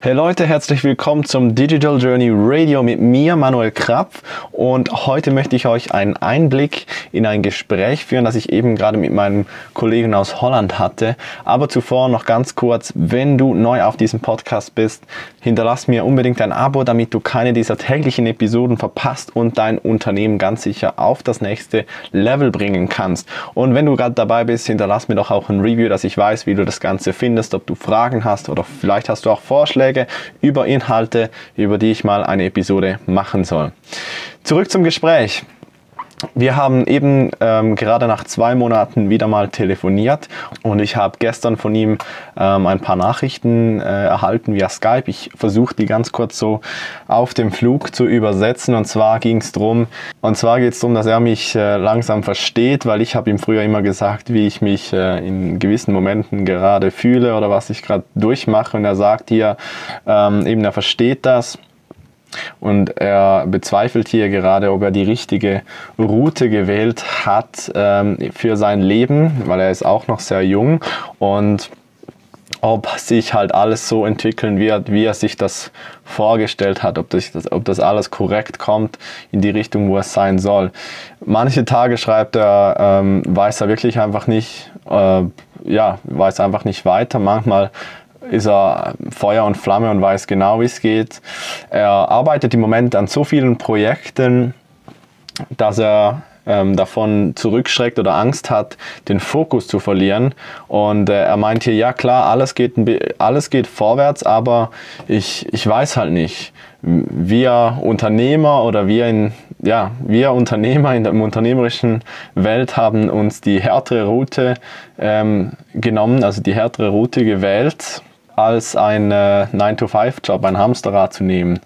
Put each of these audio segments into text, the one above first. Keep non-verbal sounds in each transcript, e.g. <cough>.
Hey Leute, herzlich willkommen zum Digital Journey Radio mit mir, Manuel Krapf. Und heute möchte ich euch einen Einblick in ein Gespräch führen, das ich eben gerade mit meinem Kollegen aus Holland hatte. Aber zuvor noch ganz kurz, wenn du neu auf diesem Podcast bist, hinterlass mir unbedingt ein Abo, damit du keine dieser täglichen Episoden verpasst und dein Unternehmen ganz sicher auf das nächste Level bringen kannst. Und wenn du gerade dabei bist, hinterlass mir doch auch ein Review, dass ich weiß, wie du das Ganze findest, ob du Fragen hast oder vielleicht hast du auch Vorschläge Vorschläge über Inhalte, über die ich mal eine Episode machen soll. Zurück zum Gespräch. Wir haben eben ähm, gerade nach zwei Monaten wieder mal telefoniert und ich habe gestern von ihm ähm, ein paar Nachrichten äh, erhalten via Skype. Ich versuche die ganz kurz so auf dem Flug zu übersetzen und zwar ging es darum, und zwar geht es darum, dass er mich äh, langsam versteht, weil ich habe ihm früher immer gesagt, wie ich mich äh, in gewissen Momenten gerade fühle oder was ich gerade durchmache und er sagt hier ähm, eben, er versteht das und er bezweifelt hier gerade, ob er die richtige Route gewählt hat ähm, für sein Leben, weil er ist auch noch sehr jung und ob sich halt alles so entwickeln wird, wie er sich das vorgestellt hat, ob das, ob das alles korrekt kommt in die Richtung, wo es sein soll. Manche Tage schreibt er, ähm, weiß er wirklich einfach nicht, äh, ja, weiß einfach nicht weiter. Manchmal ist er Feuer und Flamme und weiß genau, wie es geht. Er arbeitet im Moment an so vielen Projekten, dass er ähm, davon zurückschreckt oder Angst hat, den Fokus zu verlieren. Und äh, er meint hier, ja klar, alles geht, alles geht vorwärts, aber ich, ich weiß halt nicht. Wir Unternehmer oder wir in, ja, wir Unternehmer in der unternehmerischen Welt haben uns die härtere Route ähm, genommen, also die härtere Route gewählt als ein äh, 9-to-5-Job, ein Hamsterrad zu nehmen.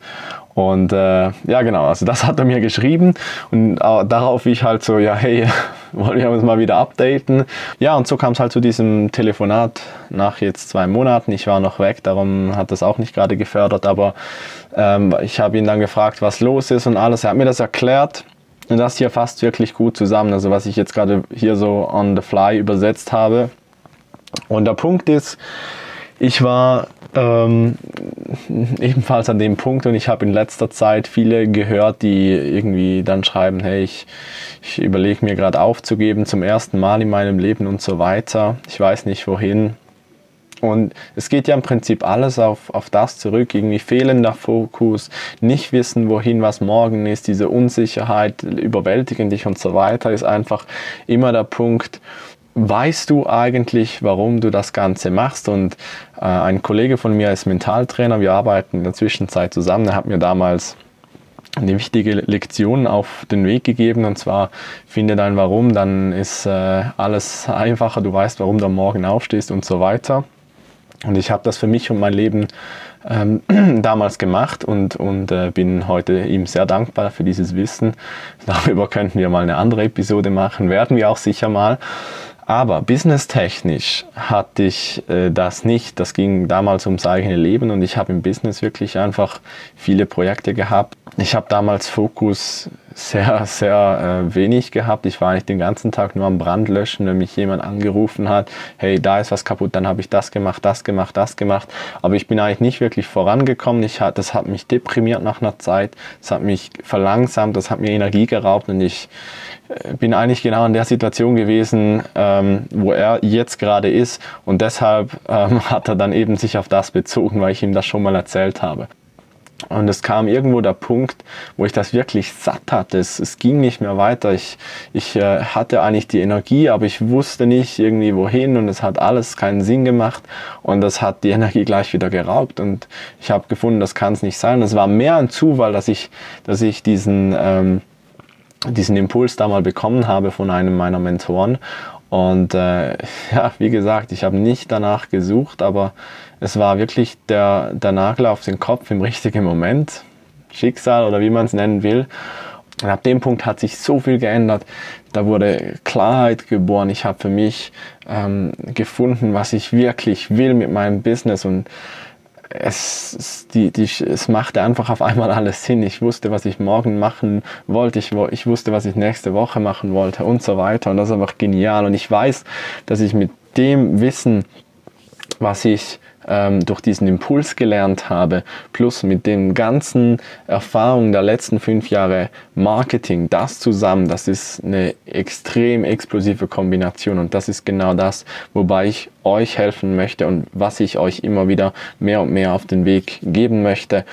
Und äh, ja, genau, also das hat er mir geschrieben und äh, darauf ich halt so, ja, hey, <laughs> wollen wir uns mal wieder updaten. Ja, und so kam es halt zu diesem Telefonat nach jetzt zwei Monaten. Ich war noch weg, darum hat das auch nicht gerade gefördert, aber ähm, ich habe ihn dann gefragt, was los ist und alles. Er hat mir das erklärt. Und das hier fasst wirklich gut zusammen, also was ich jetzt gerade hier so on the fly übersetzt habe. Und der Punkt ist, ich war ähm, ebenfalls an dem Punkt und ich habe in letzter Zeit viele gehört, die irgendwie dann schreiben, hey, ich, ich überlege mir gerade aufzugeben zum ersten Mal in meinem Leben und so weiter. Ich weiß nicht wohin. Und es geht ja im Prinzip alles auf, auf das zurück, irgendwie fehlender Fokus, nicht wissen, wohin, was morgen ist, diese Unsicherheit, überwältigen dich und so weiter, ist einfach immer der Punkt, weißt du eigentlich, warum du das Ganze machst? Und äh, ein Kollege von mir ist Mentaltrainer, wir arbeiten in der Zwischenzeit zusammen, er hat mir damals eine wichtige Lektion auf den Weg gegeben und zwar finde dein Warum, dann ist äh, alles einfacher, du weißt, warum du am Morgen aufstehst und so weiter. Und ich habe das für mich und mein Leben ähm, <clears throat> damals gemacht und, und äh, bin heute ihm sehr dankbar für dieses Wissen. <laughs> Darüber könnten wir mal eine andere Episode machen, werden wir auch sicher mal. Aber businesstechnisch hatte ich äh, das nicht. Das ging damals ums eigene Leben und ich habe im Business wirklich einfach viele Projekte gehabt. Ich habe damals Fokus sehr, sehr äh, wenig gehabt. Ich war eigentlich den ganzen Tag nur am Brand löschen, wenn mich jemand angerufen hat, hey, da ist was kaputt, dann habe ich das gemacht, das gemacht, das gemacht. Aber ich bin eigentlich nicht wirklich vorangekommen. Ich, das hat mich deprimiert nach einer Zeit, das hat mich verlangsamt, das hat mir Energie geraubt und ich äh, bin eigentlich genau in der Situation gewesen, ähm, wo er jetzt gerade ist und deshalb ähm, <laughs> hat er dann eben sich auf das bezogen, weil ich ihm das schon mal erzählt habe. Und es kam irgendwo der Punkt, wo ich das wirklich satt hatte. Es, es ging nicht mehr weiter. Ich, ich äh, hatte eigentlich die Energie, aber ich wusste nicht irgendwie wohin und es hat alles keinen Sinn gemacht und das hat die <laughs> Energie gleich wieder geraubt und ich habe gefunden, das kann es nicht sein. Es war mehr ein Zufall, dass ich, dass ich diesen, ähm, diesen Impuls da mal bekommen habe von einem meiner Mentoren und äh, <laughs> ja, wie gesagt, ich habe nicht danach gesucht, aber es war wirklich der, der Nagel auf den Kopf im richtigen Moment. Schicksal oder wie man es nennen will. Und ab dem Punkt hat sich so viel geändert. Da wurde Klarheit geboren. Ich habe für mich ähm, gefunden, was ich wirklich will mit meinem Business. Und es, die, die, es machte einfach auf einmal alles Sinn. Ich wusste, was ich morgen machen wollte. Ich, ich wusste, was ich nächste Woche machen wollte und so weiter. Und das ist einfach genial. Und ich weiß, dass ich mit dem Wissen, was ich ähm, durch diesen Impuls gelernt habe, plus mit den ganzen Erfahrungen der letzten fünf Jahre Marketing, das zusammen, das ist eine extrem explosive Kombination und das ist genau das, wobei ich euch helfen möchte und was ich euch immer wieder mehr und mehr auf den Weg geben möchte.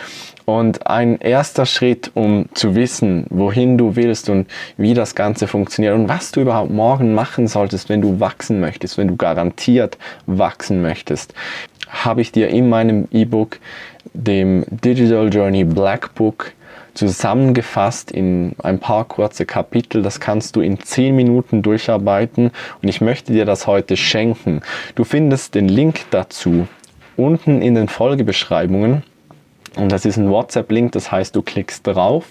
Und ein erster Schritt, um zu wissen, wohin du willst und wie das Ganze funktioniert und was du überhaupt morgen machen solltest, wenn du wachsen möchtest, wenn du garantiert wachsen möchtest, habe ich dir in meinem E-Book, dem Digital Journey Black Book, zusammengefasst in ein paar kurze Kapitel. Das kannst du in 10 Minuten durcharbeiten und ich möchte dir das heute schenken. Du findest den Link dazu unten in den Folgebeschreibungen. Und das ist ein WhatsApp-Link, das heißt, du klickst drauf,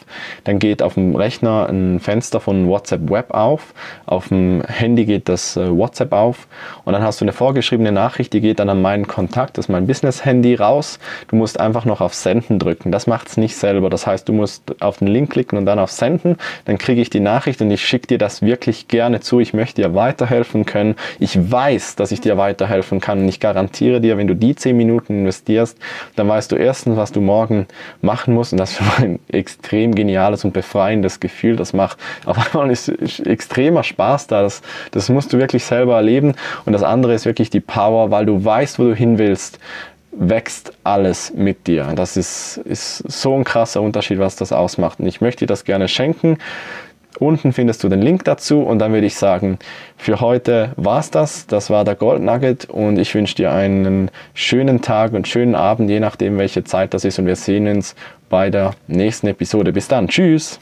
dann geht auf dem Rechner ein Fenster von WhatsApp Web auf, auf dem Handy geht das äh, WhatsApp auf und dann hast du eine vorgeschriebene Nachricht, die geht dann an meinen Kontakt, das ist mein Business-Handy, raus. Du musst einfach noch auf Senden drücken. Das macht es nicht selber. Das heißt, du musst auf den Link klicken und dann auf Senden, dann kriege ich die Nachricht und ich schicke dir das wirklich gerne zu. Ich möchte dir weiterhelfen können. Ich weiß, dass ich dir weiterhelfen kann und ich garantiere dir, wenn du die 10 Minuten investierst, dann weißt du erstens, was du morgen machen muss. Und das ist ein <laughs> extrem geniales und befreiendes Gefühl. Das macht auf einmal ist, extremer Spaß da. Das, das musst du wirklich selber erleben. Und das andere ist wirklich die Power, weil du weißt, wo du hin willst wächst alles mit dir. Das ist, ist so ein krasser Unterschied, was das ausmacht. Und ich möchte dir das gerne schenken. Unten findest du den Link dazu und dann würde ich sagen, für heute war's das. Das war der Gold Nugget und ich wünsche dir einen schönen Tag und schönen Abend, je nachdem welche Zeit das ist und wir sehen uns bei der nächsten Episode. Bis dann. Tschüss.